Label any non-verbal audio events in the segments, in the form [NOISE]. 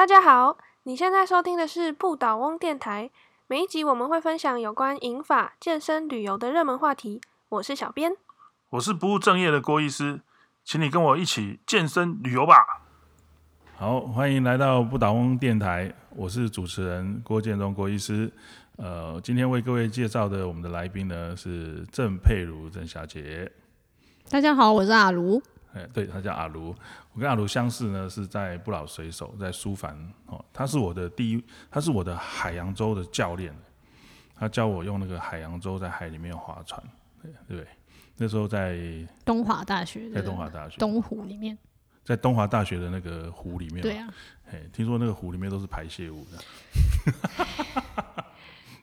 大家好，你现在收听的是不倒翁电台。每一集我们会分享有关饮法、健身、旅游的热门话题。我是小编，我是不务正业的郭医师，请你跟我一起健身旅游吧。好，欢迎来到不倒翁电台，我是主持人郭建中郭医师。呃，今天为各位介绍的我们的来宾呢是郑佩如郑小姐。大家好，我是阿卢。哎，对，他叫阿卢。我跟阿卢相识呢，是在不老水手，在苏凡哦。他是我的第一，他是我的海洋舟的教练。他教我用那个海洋舟在海里面划船，对对。那时候在东华大学，在东华大学东湖里面，在东华大学的那个湖里面。对啊，哎，听说那个湖里面都是排泄物的。[LAUGHS]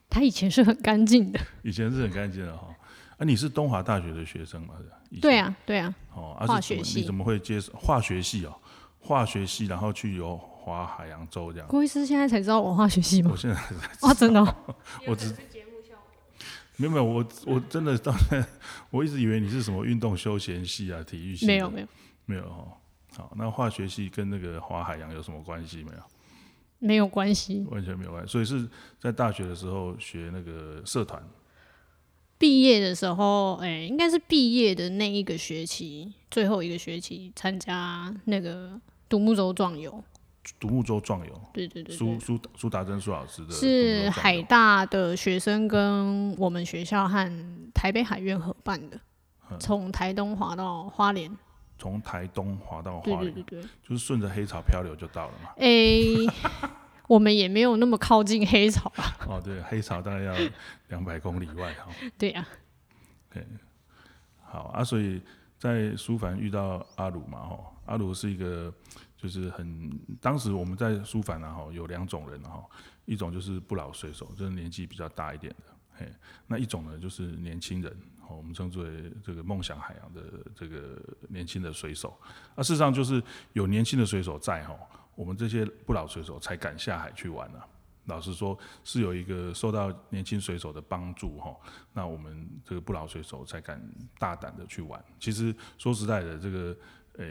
他以前是很干净的，以前是很干净的哈。啊，你是东华大学的学生吗？对啊，对啊。哦，化学系，你怎么会接受化学系哦？化学系，然后去游划海洋洲这样。郭医师现在才知道我化学系吗？我现在哦，真的。[LAUGHS] 我只是节目效果。没有没有，我我真的到现在，[LAUGHS] 我一直以为你是什么运动休闲系啊，体育系。没有没有没有哦。好，那化学系跟那个划海洋有什么关系没有？没有关系，完全没有关系。所以是在大学的时候学那个社团。毕业的时候，哎，应该是毕业的那一个学期，最后一个学期参加那个独木舟壮游。独木舟壮游，对对对，苏苏苏达珍苏老师的，是海大的学生跟我们学校和台北海院合办的，从台东滑到花莲，从台东滑到花莲，对对对对，就是顺着黑潮漂流就到了嘛。哎。我们也没有那么靠近黑潮啊。哦，对，黑潮大概要两百公里外哈。[LAUGHS] 对呀。对，好啊，所以在苏凡遇到阿鲁嘛，哈，阿鲁是一个就是很，当时我们在苏凡啊，哈，有两种人哈，一种就是不老水手，就是年纪比较大一点的，嘿，那一种呢就是年轻人，我们称之为这个梦想海洋的这个年轻的水手，那事实上就是有年轻的水手在哈。我们这些不老水手才敢下海去玩呢。老实说，是有一个受到年轻水手的帮助哈，那我们这个不老水手才敢大胆的去玩。其实说实在的，这个呃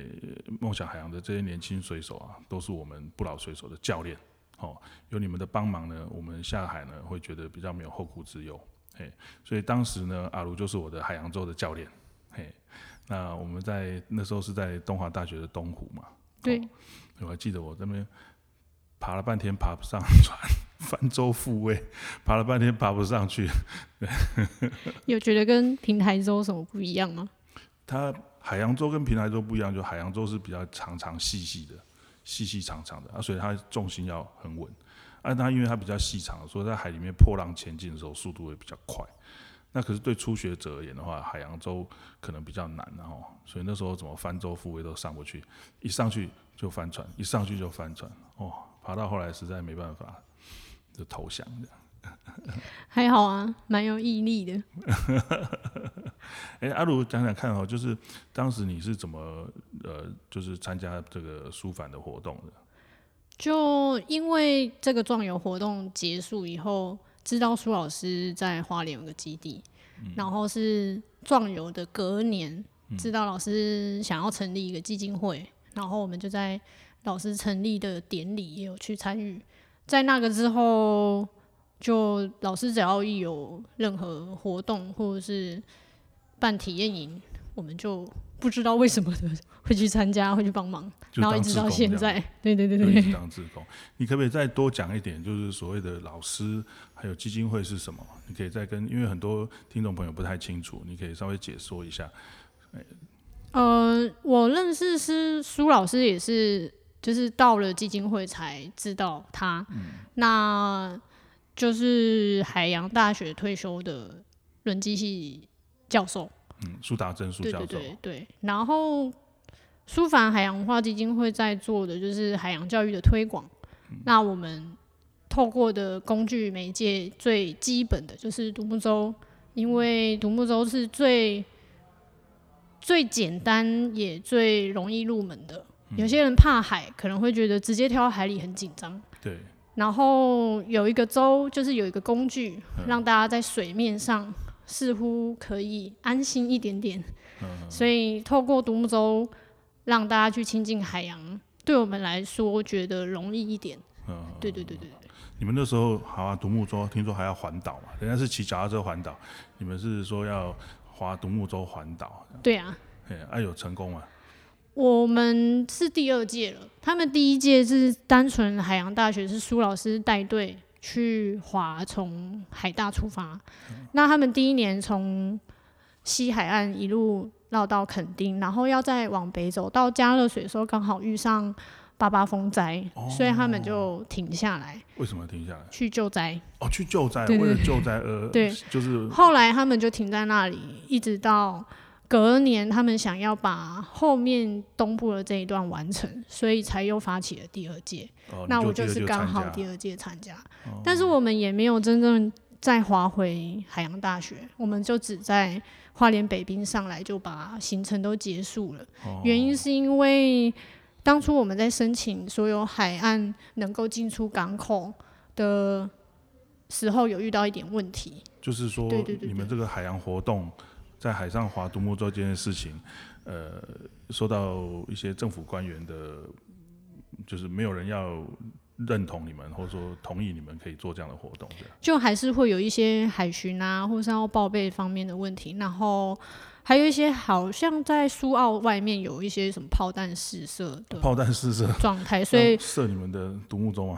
梦想海洋的这些年轻水手啊，都是我们不老水手的教练。哦，有你们的帮忙呢，我们下海呢会觉得比较没有后顾之忧。嘿，所以当时呢，阿卢就是我的海洋舟的教练。嘿，那我们在那时候是在东华大学的东湖嘛。对。我还记得我那边爬了半天爬不上船，[LAUGHS] 翻舟复位，爬了半天爬不上去。[LAUGHS] 有觉得跟平台舟什么不一样吗？[LAUGHS] 它海洋舟跟平台舟不一样，就海洋舟是比较长长细细的，细细长长的啊，所以它重心要很稳。啊，它因为它比较细长，所以在海里面破浪前进的时候速度会比较快。那可是对初学者而言的话，海洋舟可能比较难，然后所以那时候怎么翻舟复位都上不去，一上去。就翻船，一上去就翻船，哦，爬到后来实在没办法，就投降这样。[LAUGHS] 还好啊，蛮有毅力的。[LAUGHS] 哎，阿鲁讲讲看哦，就是当时你是怎么呃，就是参加这个书法的活动的？就因为这个壮游活动结束以后，知道苏老师在花莲有个基地，然后是壮游的隔年，知道老师想要成立一个基金会。然后我们就在老师成立的典礼也有去参与，在那个之后，就老师只要一有任何活动或者是办体验营，我们就不知道为什么的会去参加，会去帮忙，然后一直到现在，对对对对。当志工，你可不可以再多讲一点？就是所谓的老师还有基金会是什么？你可以再跟，因为很多听众朋友不太清楚，你可以稍微解说一下。呃，我认识是苏老师，也是就是到了基金会才知道他。那就是海洋大学退休的轮机系教授。嗯，苏达珍苏教授。对对对。然后苏凡海洋文化基金会在做的就是海洋教育的推广。那我们透过的工具媒介最基本的就是独木舟，因为独木舟是最。最简单也最容易入门的，有些人怕海，可能会觉得直接跳到海里很紧张。对。然后有一个舟，就是有一个工具，让大家在水面上似乎可以安心一点点。嗯所以透过独木舟，让大家去亲近海洋，对我们来说觉得容易一点。嗯，对对对对对，你们那时候好啊，独木舟听说还要环岛嘛，人家是骑脚踏车环岛，你们是说要划独木舟环岛，对啊，哎，啊有成功吗？我们是第二届了，他们第一届是单纯海洋大学，是苏老师带队去划，从海大出发。那他们第一年从西海岸一路绕到垦丁，然后要再往北走到加热水的时候，刚好遇上八八风灾，所以他们就停下来为什么停下来？去救灾。哦，去救灾，对对为了救灾而对就是后来他们就停在那里，一直到隔年，他们想要把后面东部的这一段完成，所以才又发起了第二届。哦，那我就是刚好第二届参加，但是我们也没有真正再划回海洋大学，我们就只在花莲北滨上来就把行程都结束了。哦原因是因为当初我们在申请所有海岸能够进出港口的时候，有遇到一点问题。就是说对对对你们这个海洋活动在海上划独木舟这件事情，呃，受到一些政府官员的，就是没有人要认同你们，或者说同意你们可以做这样的活动。就还是会有一些海巡啊，或是要报备方面的问题，然后还有一些好像在苏澳外面有一些什么炮弹试射的炮弹试射，状态，[LAUGHS] 所以射你们的独木舟啊，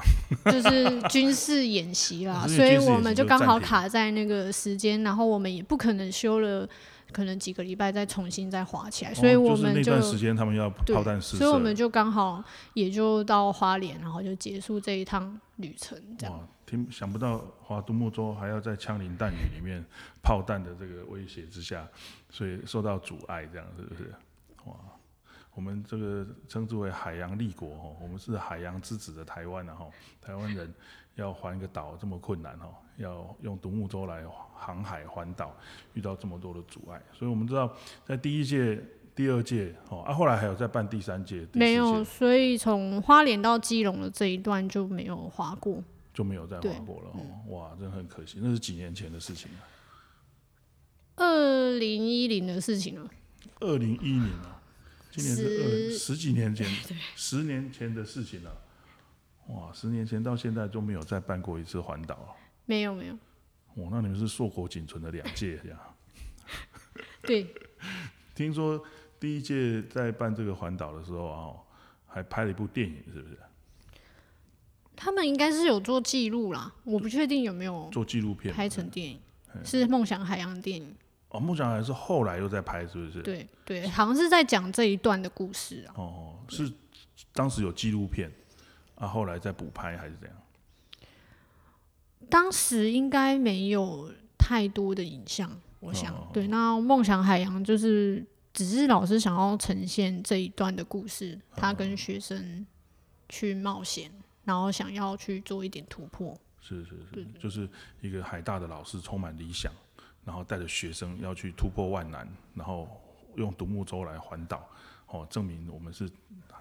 就是军事演习啦，[LAUGHS] 所以我们就刚好卡在那个时间，然后我们也不可能修了可能几个礼拜再重新再滑起来，所以哦就是我们就那段时间他们要炮弹试射，所以我们就刚好也就到花莲，然后就结束这一趟旅程，这样。听想不到华独木舟还要在枪林弹雨里面 [LAUGHS] 炮弹的这个威胁之下，所以受到阻碍，这样是不是？哇，我们这个称之为海洋立国哦，我们是海洋之子的台湾然后台湾人要环一个岛这么困难哦，要用独木舟来航海环岛，遇到这么多的阻碍，所以我们知道在第一届。第二届哦，啊，后来还有再办第三届，第四没有，所以从花莲到基隆的这一段就没有划过。就没有再对划过了哦，哇，真的很可惜，那是几年前的事情了。二零一零的事情了，二零一零啊，今年是二十十几年前，[LAUGHS] 十年前的事情了。哇，十年前到现在都没有再办过一次环岛了。没有没有，哇，那你们是硕果仅存的两届这样。[LAUGHS] 对，[LAUGHS] 听说第一届在办这个环岛的时候啊，还拍了一部电影，是不是？他们应该是有做记录啦，我不确定有没有做纪录片拍成电影，是梦想海洋电影。哦，梦想还是后来又在拍，是不是？对对，好像是在讲这一段的故事啊。哦，是当时有纪录片啊，后来再补拍还是怎样？当时应该没有太多的影像，我想。哦对，那梦想海洋就是只是老师想要呈现这一段的故事，他跟学生去冒险，然后想要去做一点突破。是是是，就是一个海大的老师充满理想，然后带着学生要去突破万难，然后用独木舟来环岛，哦，证明我们是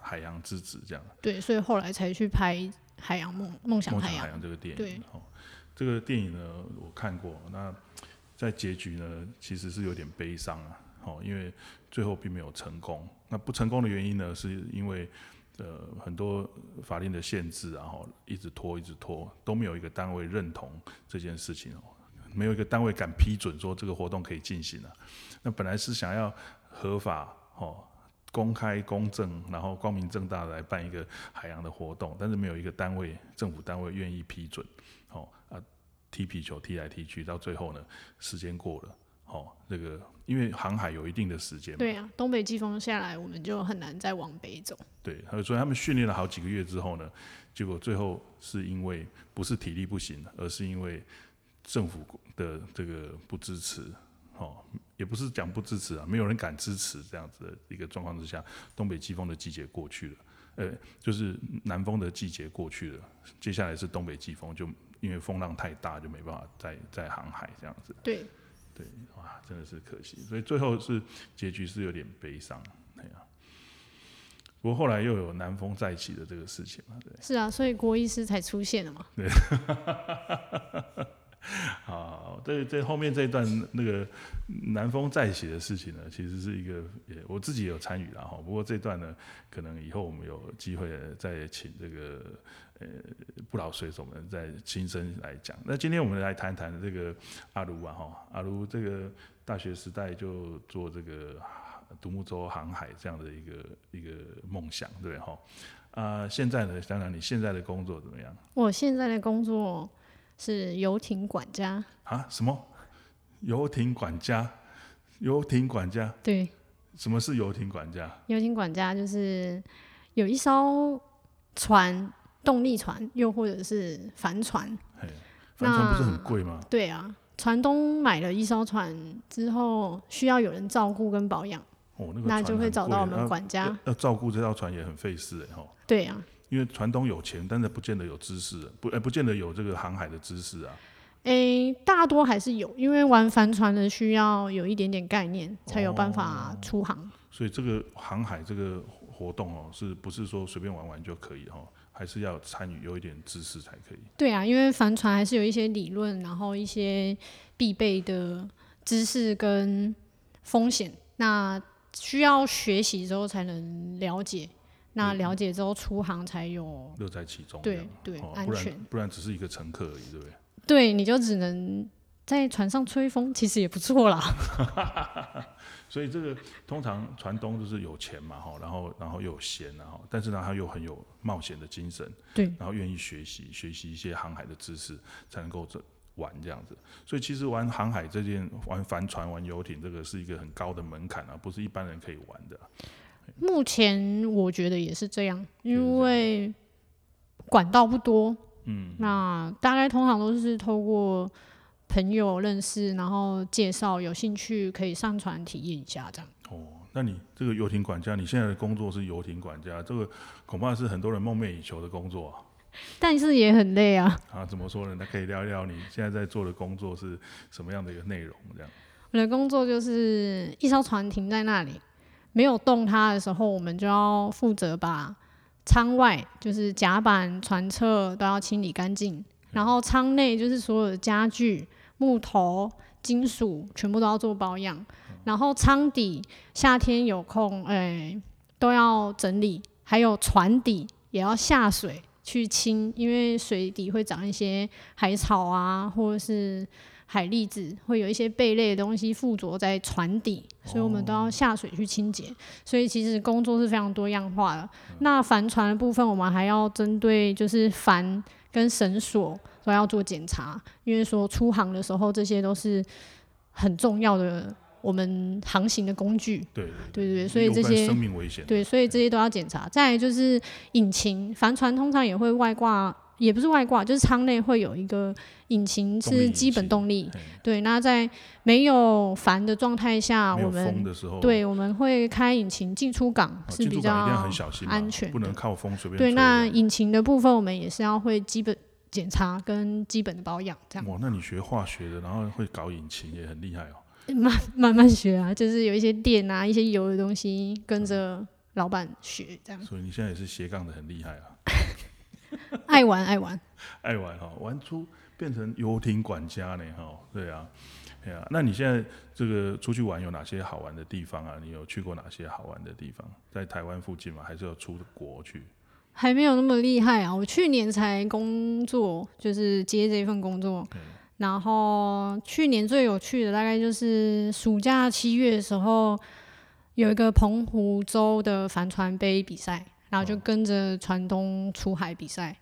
海洋之子这样。对，所以后来才去拍《海洋梦梦想海洋海洋》。这个电对影，哦，这个电影呢我看过，那在结局呢其实是有点悲伤啊，哦，因为最后并没有成功。那不成功的原因呢，是因为呃很多法令的限制，然后一直拖一直拖，都没有一个单位认同这件事情哦，没有一个单位敢批准说这个活动可以进行啊。那本来是想要合法哦。公开、公正，然后光明正大的来办一个海洋的活动，但是没有一个单位、政府单位愿意批准。哦啊，踢皮球踢来踢去，到最后呢，时间过了，哦，这个因为航海有一定的时间嘛，对啊，东北季风下来，我们就很难再往北走。对，所以他们训练了好几个月之后呢，结果最后是因为不是体力不行，而是因为政府的这个不支持，哦，也不是讲不支持啊，没有人敢支持这样子的一个状况之下，东北季风的季节过去了，呃，就是南风的季节过去了，接下来是东北季风，就因为风浪太大，就没办法再再航海这样子。对，对哇，真的是可惜，所以最后是结局是有点悲伤，哎呀、不过后来又有南风再起的这个事情嘛，对，是啊，所以郭医师才出现了嘛。好，好，这这后面这一段那个南风再写的事情呢，其实是一个也我自己有参与了哈。不过这段呢，可能以后我们有机会再请这个呃不老水手们再亲身来讲。那今天我们来谈谈这个阿卢啊哈，阿卢这个大学时代就做这个独木舟航海这样的一个一个梦想，对哈？啊，现在呢，想想你现在的工作怎么样？我现在的工作是游艇管家。啊？什么？游艇管家？游艇管家？对，什么是游艇管家？游艇管家就是有一艘船，动力船，又或者是帆船。嘿，帆船不是很贵吗？对啊，船东买了一艘船之后，需要有人照顾跟保养，哦，那个那就会找到我们管家。要要照顾这条船也很费事哎哈。对啊，因为船东有钱，但是不见得有知识，不，呃，不见得有这个航海的知识啊。诶，大多还是有，因为玩帆船的需要有一点点概念，才有办法哦出航。所以这个航海这个活动哦，是不是说随便玩玩就可以哦？还是要参与，有一点知识才可以。对啊，因为帆船还是有一些理论，然后一些必备的知识跟风险，那需要学习之后才能了解。那了解之后出航才有乐在其中对对哦不然安全。不然只是一个乘客而已，对不对？对，你就只能在船上吹风，其实也不错啦。[LAUGHS] [LAUGHS] 所以这个通常船东就是有钱嘛，哈，然后然后又有闲，然后但是呢他又很有冒险的精神，对，然后愿意学习学习一些航海的知识，才能够这玩这样子。所以其实玩航海这件玩帆船、玩游艇，这个是一个很高的门槛啊，不是一般人可以玩的。目前我觉得也是这样，因为管道不多，嗯，那大概通常都是透过朋友认识，然后介绍，有兴趣可以上船体验一下这样。哦，那你这个游艇管家，你现在的工作是游艇管家，这个恐怕是很多人梦寐以求的工作啊。[LAUGHS] 但是也很累啊。啊，怎么说呢？那可以聊一聊你现在在做的工作是什么样的一个内容？这样。我的工作就是一艘船停在那里，没有动它的时候，我们就要负责把舱外就是甲板、船侧都要清理干净，然后舱内就是所有的家具、木头、金属全部都要做保养，然后舱底夏天有空，哎、都要整理，还有船底也要下水去清，因为水底会长一些海草啊，或者是海蛎子，会有一些贝类的东西附着在船底，所以我们都要下水去清洁。所以其实工作是非常多样化的。那帆船的部分，我们还要针对就是帆跟绳索都要做检查，因为说出航的时候，这些都是很重要的我们航行的工具。对对对对，所以这些生命危险。对，所以这些都要检查。再来就是引擎，帆船通常也会外挂，也不是外挂，就是舱内会有一个引擎是基本动力。嘿对，那在没有帆的状态下，我们对我们会开引擎进出港哦是比较安全不能。靠风随便对，那引擎的部分我们也是要会基本检查跟基本的保养，这样哇，那你学化学的，然后会搞引擎，也很厉害哦。慢 [LAUGHS] 慢慢学啊，就是有一些电啊、一些油的东西跟着老板学，这样所以你现在也是斜杠的很厉害啊，[LAUGHS] 爱 [LAUGHS] 玩爱玩。爱玩哈，玩出变成游艇管家呢哈，对啊，对啊。那你现在这个出去玩有哪些好玩的地方啊？你有去过哪些好玩的地方？在台湾附近吗？还是要出国去？还没有那么厉害啊！我去年才工作，就是接这份工作。对然后去年最有趣的大概就是暑假七月的时候，有一个澎湖州的帆船杯比赛，然后就跟着船东出海比赛。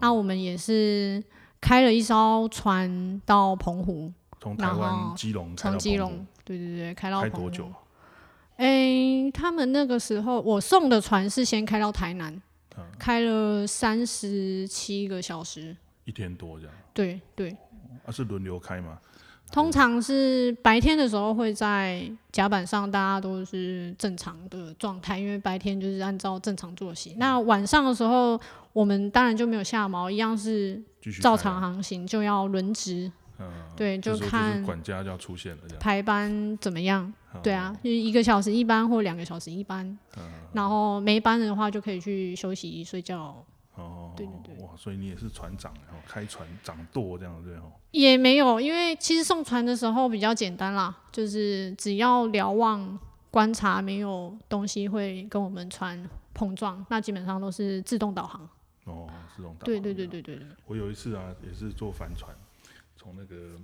那我们也是开了一艘船到澎湖，从台然湾后基隆开从基隆，对对对，开到澎湖。开多久？诶、他们那个时候我送的船是先开到台南，嗯开了三十七个小时。一天多这样？对对，啊，是轮流开吗？通常是白天的时候会在甲板上，大家都是正常的状态，因为白天就是按照正常作息。那晚上的时候，我们当然就没有下锚，一样是照常航行，就要轮值嗯，对就看管家就要出现了这样。排班怎么样。嗯对啊，就一个小时一班或两个小时一班，嗯然后没班的话就可以去休息睡觉。哦，对对对，哇，所以你也是船长，然后开船掌舵这样对哦。也没有，因为其实送船的时候比较简单啦，就是只要瞭望观察没有东西会跟我们船碰撞，那基本上都是自动导航。哦，自动导航。对对对对对对。我有一次啊，也是坐帆船，从那个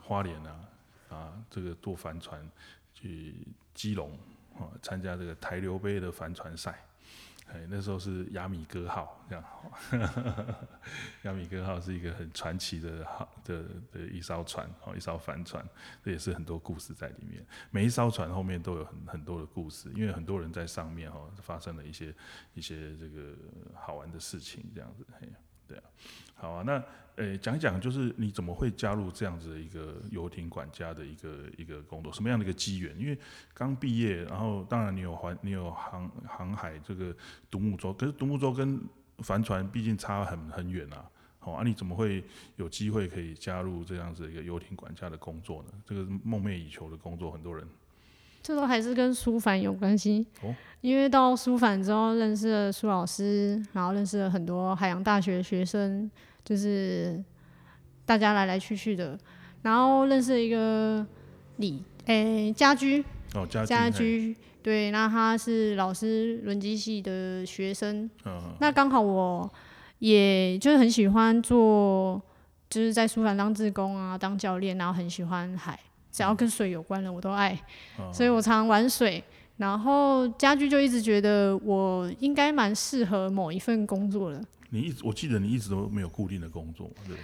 花莲啊啊，这个坐帆船去基隆啊，参加这个台流杯的帆船赛。哎，那时候是雅米哥号这样，[LAUGHS] 雅米哥号是一个很传奇的号的的一艘船，哦，一艘帆船，这也是很多故事在里面。每一艘船后面都有很很多的故事，因为很多人在上面哦，发生了一些一些这个好玩的事情，这样子，嘿，对啊，好啊，那。诶，讲一讲，就是你怎么会加入这样子的一个游艇管家的一个一个工作？什么样的一个机缘？因为刚毕业，然后当然你有环，你有航航海这个独木舟，可是独木舟跟帆船毕竟差很很远啊。好啊，你怎么会有机会可以加入这样子一个游艇管家的工作呢？这个梦寐以求的工作，很多人。这都还是跟书凡有关系。哦。因为到书凡之后，认识了苏老师，然后认识了很多海洋大学的学生。就是大家来来去去的，然后认识一个李诶家居哦家家居对，那他是老师轮机系的学生，那刚好我也就是很喜欢做，就是在书房当志工啊，当教练，然后很喜欢海，只要跟水有关的我都爱，所以我常玩水，然后家居就一直觉得我应该蛮适合某一份工作的。你一直我记得你一直都没有固定的工作，对？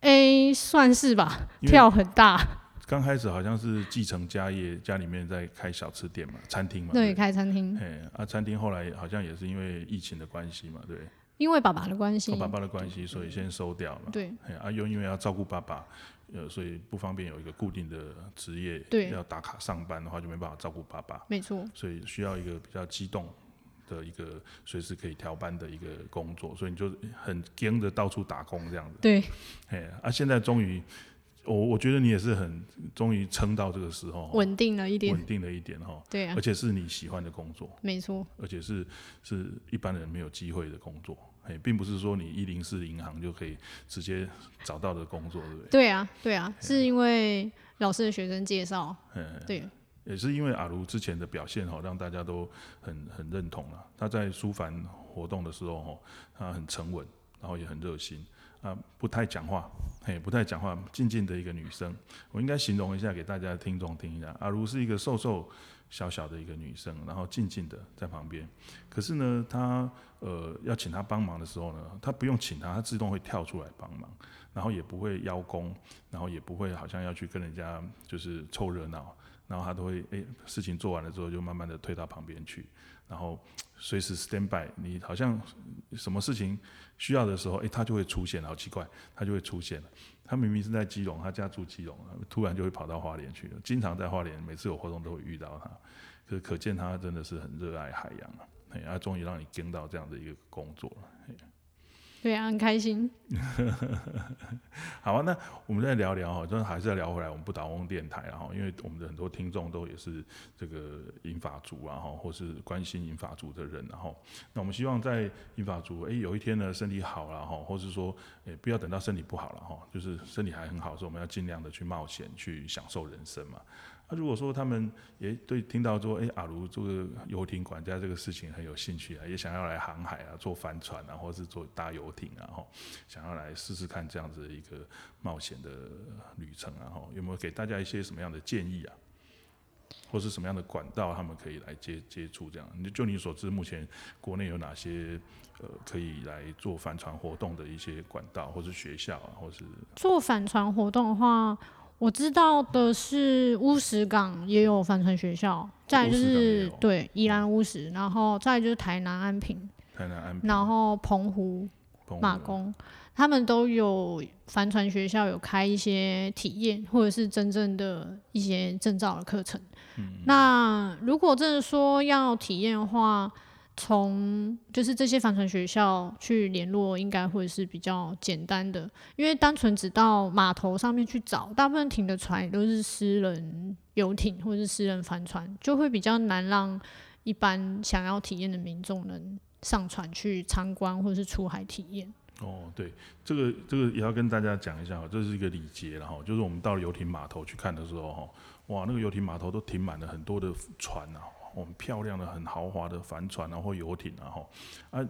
哎，算是吧，跳很大。刚开始好像是继承家业，家里面在开小吃店嘛，餐厅嘛。对，开餐厅。哎，啊，餐厅后来好像也是因为疫情的关系嘛，对。因为爸爸的关系。爸爸的关系，所以先收掉了。对。哎，啊，又因为要照顾爸爸，呃，所以不方便有一个固定的职业。对。要打卡上班的话，就没办法照顾爸爸。没错。所以需要一个比较激动。的一个随时可以调班的一个工作，所以你就很跟着到处打工这样子。对，哎，啊，现在终于，我我觉得你也是很终于撑到这个时候，稳定了一点，稳定了一点哈。[LAUGHS] 对啊，而且是你喜欢的工作，没错，而且是是一般人没有机会的工作，哎，并不是说你一零四银行就可以直接找到的工作，对不对？对啊，对啊，是因为老师的学生介绍，对。也是因为阿如之前的表现哈，让大家都很很认同了。他在书凡活动的时候哈，他很沉稳，然后也很热心啊，不太讲话，嘿，不太讲话，静静的一个女生。我应该形容一下给大家听众听一下，阿如是一个瘦瘦小小的一个女生，然后静静的在旁边。可是呢，她呃要请她帮忙的时候呢，她不用请她，她自动会跳出来帮忙，然后也不会邀功，然后也不会好像要去跟人家就是凑热闹。然后他都会诶，事情做完了之后就慢慢的退到旁边去，然后随时 stand by。你好像什么事情需要的时候，诶，他就会出现，好奇怪，他就会出现。他明明是在基隆，他家住基隆，突然就会跑到花莲去了。经常在花莲，每次有活动都会遇到他，可可见他真的是很热爱海洋啊。哎，他终于让你跟到这样的一个工作了。对啊，很开心。[LAUGHS] 好啊，那我们再聊聊哈，真的还是要聊回来，我们不倒翁电台，然后因为我们的很多听众都也是这个银法族啊，哈，或是关心银法族的人，然后那我们希望在银法族，哎，有一天呢身体好了哈，或是说，哎，不要等到身体不好了哈，就是身体还很好的时候，我们要尽量的去冒险，去享受人生嘛。那如果说他们也对听到说，哎，阿卢这个游艇管家这个事情很有兴趣啊，也想要来航海啊，坐帆船啊，或是坐大游艇啊，哈，想要来试试看这样子一个冒险的旅程啊，哈，有没有给大家一些什么样的建议啊？或是什么样的管道他们可以来接接触这样？你就你所知，目前国内有哪些呃可以来做帆船活动的一些管道，或是学校啊，或是做帆船活动的话。我知道的是乌石港也有帆船学校，再就是对宜兰乌石，然后再就是台南安平，台南安平，然后澎湖马公，他们都有帆船学校，有开一些体验或者是真正的一些证照的课程。那如果真的说要体验的话，从就是这些帆船学校去联络，应该会是比较简单的，因为单纯只到码头上面去找，大部分停的船都是私人游艇或者是私人帆船，就会比较难让一般想要体验的民众能上船去参观或者是出海体验。哦，对，这个这个也要跟大家讲一下哈，这是一个礼节然后就是我们到游艇码头去看的时候哈，哇，那个游艇码头都停满了很多的船啊，很漂亮的、很豪华的帆船啊或游艇啊哈，啊，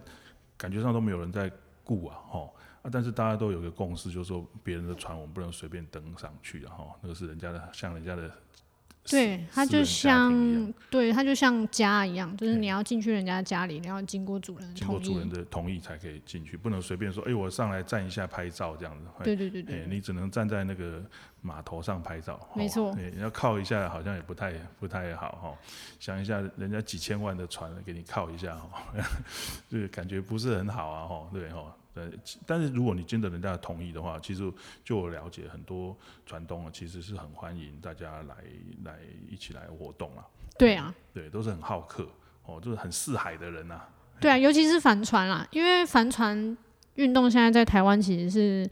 感觉上都没有人在雇啊哈，啊，但是大家都有一个共识，就是说别人的船我们不能随便登上去的，吼那个是人家的，像人家的。对，它就像对它就像家一样，就是你要进去人家家里，你要经过主人经过主人的同意才可以进去，不能随便说，哎，我上来站一下拍照这样子。对对对对，你只能站在那个码头上拍照。没错，你要靠一下，好像也不太不太好哈。想一下，人家几千万的船给你靠一下哈，这 [LAUGHS] 个感觉不是很好啊哈，对哈。呃，但是如果你经得人家的同意的话，其实就我了解，很多船东啊，其实是很欢迎大家来来一起来活动啊。对啊，对，都是很好客哦，就是很四海的人呐。对啊，尤其是帆船啦，因为帆船运动现在在台湾其实是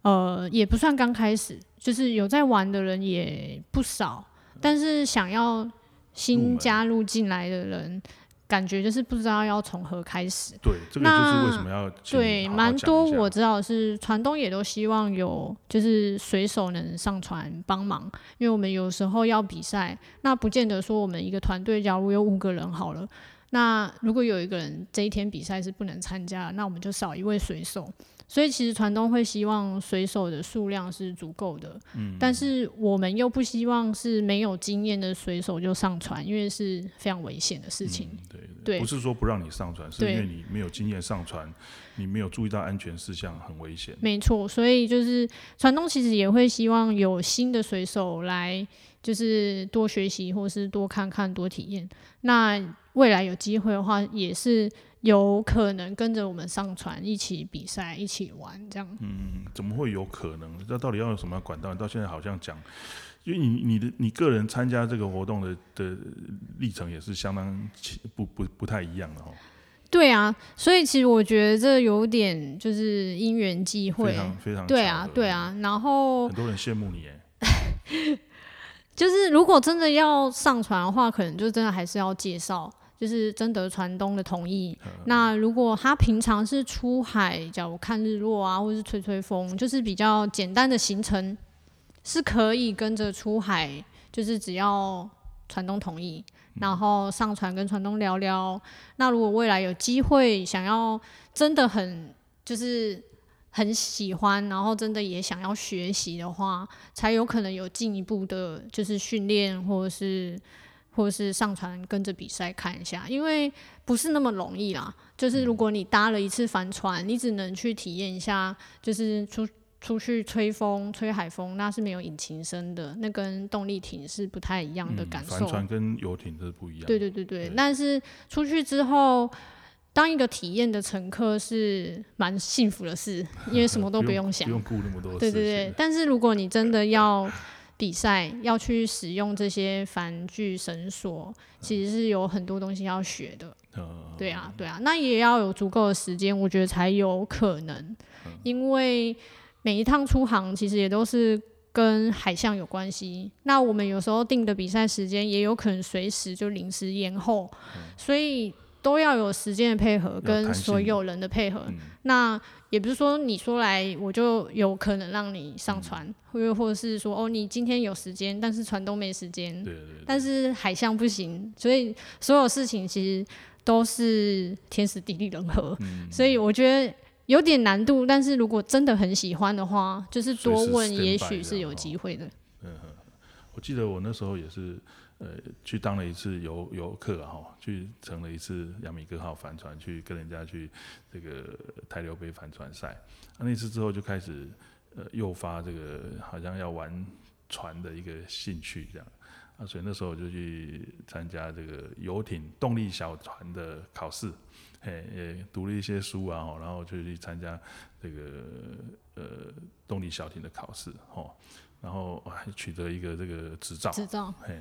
呃也不算刚开始，就是有在玩的人也不少，但是想要新加入进来的人。感觉就是不知道要从何开始。对，这个就是为什么要对蛮多我知道是船东也都希望有就是水手能上船帮忙，因为我们有时候要比赛，那不见得说我们一个团队假如有五个人好了，那如果有一个人这一天比赛是不能参加，那我们就少一位水手。所以其实船东会希望水手的数量是足够的，嗯，但是我们又不希望是没有经验的水手就上船，因为是非常危险的事情。对对，不是说不让你上船，是因为你没有经验上船，你没有注意到安全事项，很危险。没错，所以就是船东其实也会希望有新的水手来，就是多学习或是多看看、多体验。那未来有机会的话，也是。有可能跟着我们上船一起比赛，一起玩这样。嗯，怎么会有可能？这到底要有什么管道？到现在好像讲，因为你你的你个人参加这个活动的的历程也是相当不不不太一样的哦。对啊，所以其实我觉得这有点就是因缘际会，非常非常对啊对啊。然后很多人羡慕你哎。[LAUGHS] 就是如果真的要上船的话，可能就真的还是要介绍。就是征得船东的同意。那如果他平常是出海，假如看日落啊，或者是吹吹风，就是比较简单的行程，是可以跟着出海。就是只要船东同意，然后上船跟船东聊聊。那如果未来有机会，想要真的很就是很喜欢，然后真的也想要学习的话，才有可能有进一步的，就是训练或者是。或者是上船跟着比赛看一下，因为不是那么容易啦。就是如果你搭了一次帆船，你只能去体验一下，就是出出去吹风、吹海风，那是没有引擎声的，那跟动力艇是不太一样的感受。帆船跟游艇是不一样。对对对对，但是出去之后，当一个体验的乘客是蛮幸福的事，因为什么都不用想，不用顾那么多。对对对，但是如果你真的要。比赛要去使用这些帆具绳索，其实是有很多东西要学的。对啊，对啊，那也要有足够的时间，我觉得才有可能。因为每一趟出航，其实也都是跟海象有关系。那我们有时候定的比赛时间，也有可能随时就临时延后，所以都要有时间的配合，跟所有人的配合。那也不是说你说来我就有可能让你上船，或者或者是说哦，你今天有时间，但是船都没时间。对对。但是海象不行，所以所有事情其实都是天时地利人和。嗯。所以我觉得有点难度，但是如果真的很喜欢的话，就是多问，也许是有机会的。嗯我记得我那时候也是。呃，去当了一次游游客哈，去乘了一次“阳米哥号”帆船，去跟人家去这个台流杯帆船赛。那次之后就开始呃诱发这个好像要玩船的一个兴趣这样。啊，所以那时候我就去参加这个游艇动力小船的考试，嘿，也读了一些书啊，然后就去参加这个呃动力小艇的考试，哦，然后还取得一个这个执照。执照，嘿。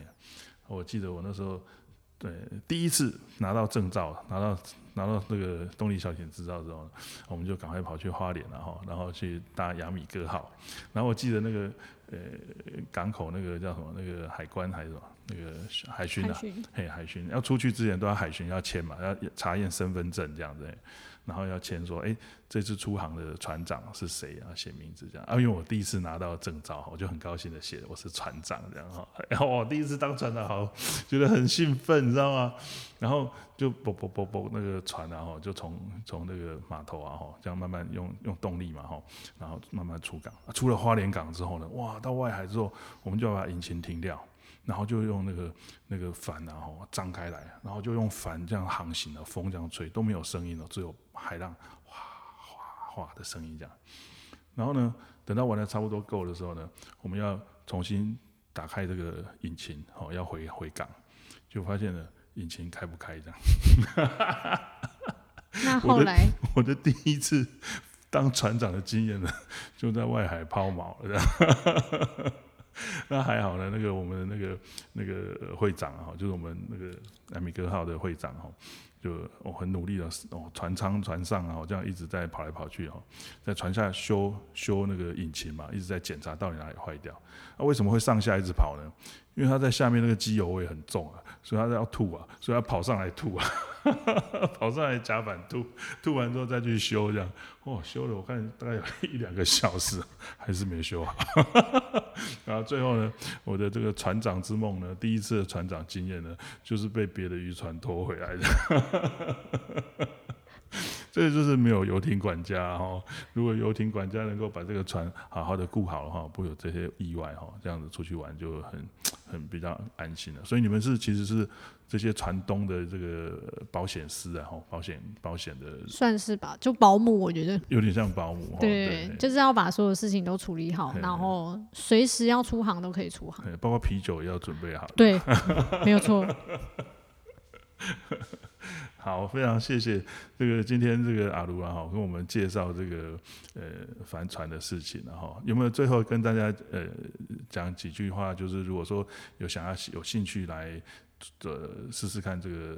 我记得我那时候，对第一次拿到证照，拿到拿到那个动力小艇执照之后，我们就赶快跑去花莲了哈，然后去搭雅米哥号。然后我记得那个呃港口那个叫什么那个海关还是什么，那个海巡啊，嘿，海巡要出去之前都要海巡要签嘛，要查验身份证这样子，然后要签说，哎、这次出航的船长是谁啊？写名字这样啊，因为我第一次拿到证照，我就很高兴的写我是船长这样哈，然后我第一次当船长，好觉得很兴奋，你知道吗？然后就啵啵啵啵那个船啊哈，就从从那个码头啊哈，这样慢慢用用动力嘛哈，然后慢慢出港，啊出了花莲港之后呢，哇，到外海之后，我们就要把引擎停掉。然后就用那个那个帆然后张开来，然后就用帆这样航行的，风这样吹都没有声音了，只有海浪哗哗哗的声音这样。然后呢，等到玩的差不多够的时候呢，我们要重新打开这个引擎，哦，要回回港，就发现了引擎开不开这样。那 [LAUGHS] 后来 [LAUGHS] 我的第一次当船长的经验呢，就在外海抛锚了。[LAUGHS] 那还好呢，那个我们的那个那个会长哈，就是我们那个艾米格号的会长哈，就我、很努力的哦，船舱船上啊，这样一直在跑来跑去哈，在船下修修那个引擎嘛，一直在检查到底哪里坏掉。那、为什么会上下一直跑呢？因为他在下面那个机油味很重啊，所以他要吐啊，所以他跑上来吐啊，[LAUGHS] 跑上来甲板吐，吐完之后再去修这样。哦，修了我看大概有一两个小时，还是没修好。[LAUGHS] 然后最后呢，我的这个船长之梦呢，第一次的船长经验呢，就是被别的渔船拖回来的。这就是没有游艇管家哈、如果游艇管家能够把这个船好好的顾好的话，不会有这些意外哈、这样子出去玩就很 [TSK] 很比较安心了。所以你们是其实是这些船东的这个保险师啊，哈，保险保险的算是吧，就保姆，我觉得有点像保姆哈。对，就是要把所有事情都处理好，然后随时要出航都可以出航。包括啤酒也要准备好。对，没有错。[LAUGHS] [LAUGHS] 好，非常谢谢这个今天这个阿卢啊哈，跟我们介绍这个呃帆船的事情然后有没有最后跟大家呃讲几句话？就是如果说有想要有兴趣来呃试试看这个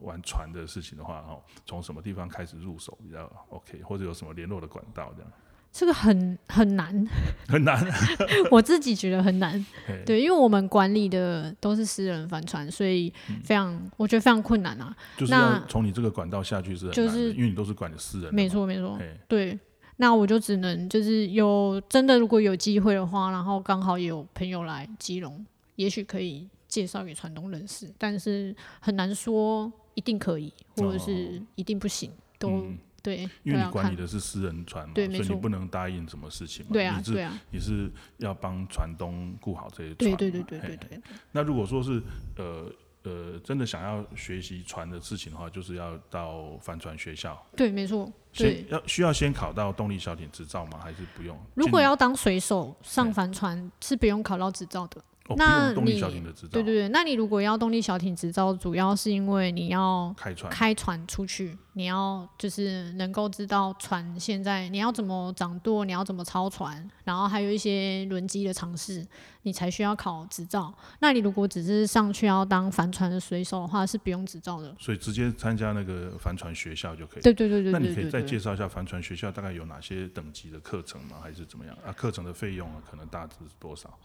玩船的事情的话，哈，从什么地方开始入手比较 OK，或者有什么联络的管道这样？这个很很难，很难，[LAUGHS] 我自己觉得很难。对，因为我们管理的都是私人帆船，所以非常，我觉得非常困难啊。就是从你这个管道下去是很难的，就是因为你都是管的私人的，没错，没错。对，那我就只能就是有真的如果有机会的话，然后刚好也有朋友来基隆，也许可以介绍给船东认识，但是很难说一定可以，或者是一定不行，都、嗯对，因为你。管理的是私人船嘛，对所以你不能答应什么事情嘛。对啊你，是对啊，你是要帮船东顾好这些船嘛。对对对对嘿对对，那如果说是呃呃真的想要学习船的事情的话，就是要到帆船学校，对，没错，对先。要需要先考到动力小艇执照吗？还是不用？如果要当水手上帆船是不用考到执照的。哦，那用动力你小艇的执照，对对对，那你如果要动力小艇执照，主要是因为你要开船开船出去，你要就是能够知道船现在你要怎么掌舵，你要怎么操船，然后还有一些轮机的尝试，你才需要考执照。那你如果只是上去要当帆船的水手的话，是不用执照的。所以直接参加那个帆船学校就可以。对对对对对那你可以再。介绍一下帆船学校大概有哪些等级的课程吗？还是怎么样啊？课程的费用啊，可能大致是多少？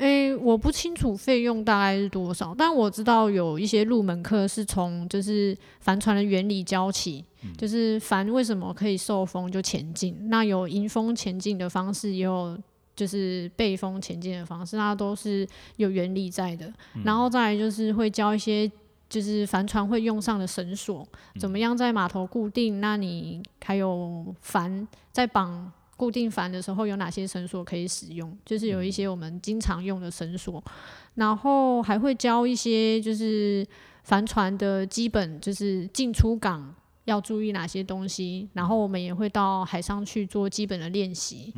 诶，我不清楚费用大概是多少，但我知道有一些入门课是从就是帆船的原理教起，就是帆为什么可以受风就前进，那有迎风前进的方式，也有就是背风前进的方式，那都是有原理在的。然后再来就是会教一些。就是帆船会用上的绳索，怎么样在码头固定？那你还有帆在绑固定帆的时候有哪些绳索可以使用？就是有一些我们经常用的绳索，然后还会教一些就是帆船的基本，就是进出港要注意哪些东西，然后我们也会到海上去做基本的练习。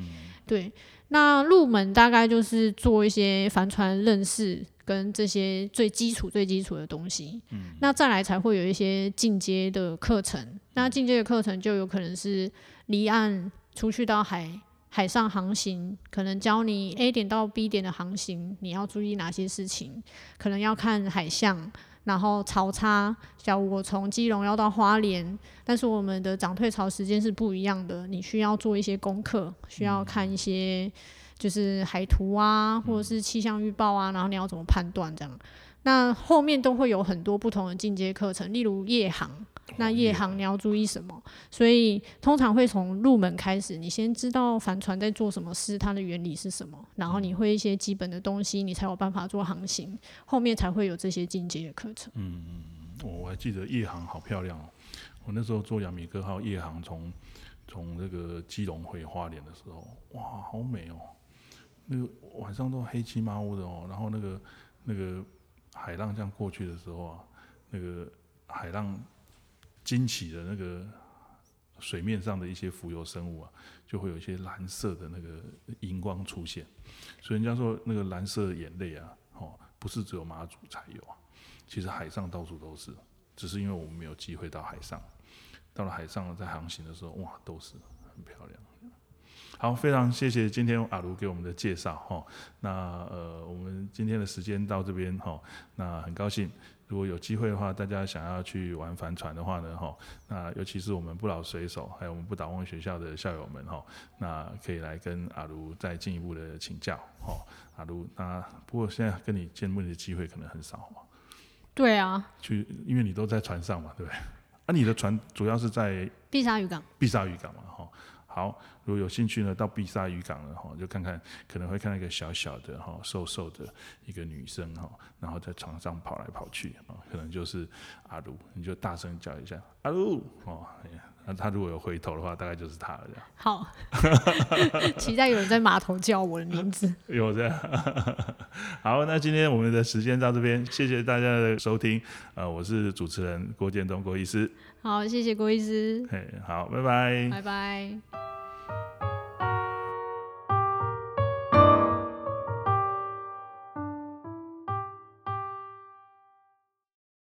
对，那入门大概就是做一些帆船认识跟这些最基础、最基础的东西。那再来才会有一些进阶的课程。那进阶的课程就有可能是离岸出去到海海上航行，可能教你 A 点到 B 点的航行，你要注意哪些事情，可能要看海象。然后潮差，假如我从基隆要到花莲，但是我们的涨退潮时间是不一样的，你需要做一些功课，需要看一些就是海图啊，或者是气象预报啊，然后你要怎么判断这样。那后面都会有很多不同的进阶课程，例如夜航。那夜航你要注意什么？所以通常会从入门开始，你先知道帆船在做什么事，它的原理是什么，然后你会一些基本的东西，你才有办法做航行，后面才会有这些进阶的课程。嗯嗯嗯，我还记得夜航好漂亮哦。我那时候坐阳明哥号夜航从从那个基隆回花莲的时候，哇，好美哦！那个晚上都黑漆麻乌的哦，然后那个那个海浪这样过去的时候啊，那个海浪惊起的那个水面上的一些浮游生物啊，就会有一些蓝色的那个荧光出现。所以人家说那个蓝色的眼泪啊，哦，不是只有马祖才有啊，其实海上到处都是，只是因为我们没有机会到海上。到了海上，在航行的时候，哇，都是很漂亮。好，非常谢谢今天阿卢给我们的介绍哈。那呃，我们今天的时间到这边哈。那很高兴，如果有机会的话，大家想要去玩帆船的话呢哈，那尤其是我们不老水手，还有我们不倒翁学校的校友们哈，那可以来跟阿如再进一步的请教哈。阿如，那不过现在跟你见面的机会可能很少对啊。去，因为你都在船上嘛，对不对？啊，你的船主要是在碧沙渔港。碧沙渔港嘛，哈。好，如果有兴趣呢，到碧沙渔港了哈，就看看，可能会看到一个小小的哈，瘦瘦的一个女生哈，然后在床上跑来跑去啊，可能就是阿鲁，你就大声叫一下阿鲁哦。那他如果有回头的话，大概就是他了。好，[LAUGHS] 期待有人在码头叫我的名字。[LAUGHS] 有这样。好，那今天我们的时间到这边，谢谢大家的收听。呃，我是主持人郭建东郭医师。好，谢谢郭医师。嘿，好，拜拜。拜拜。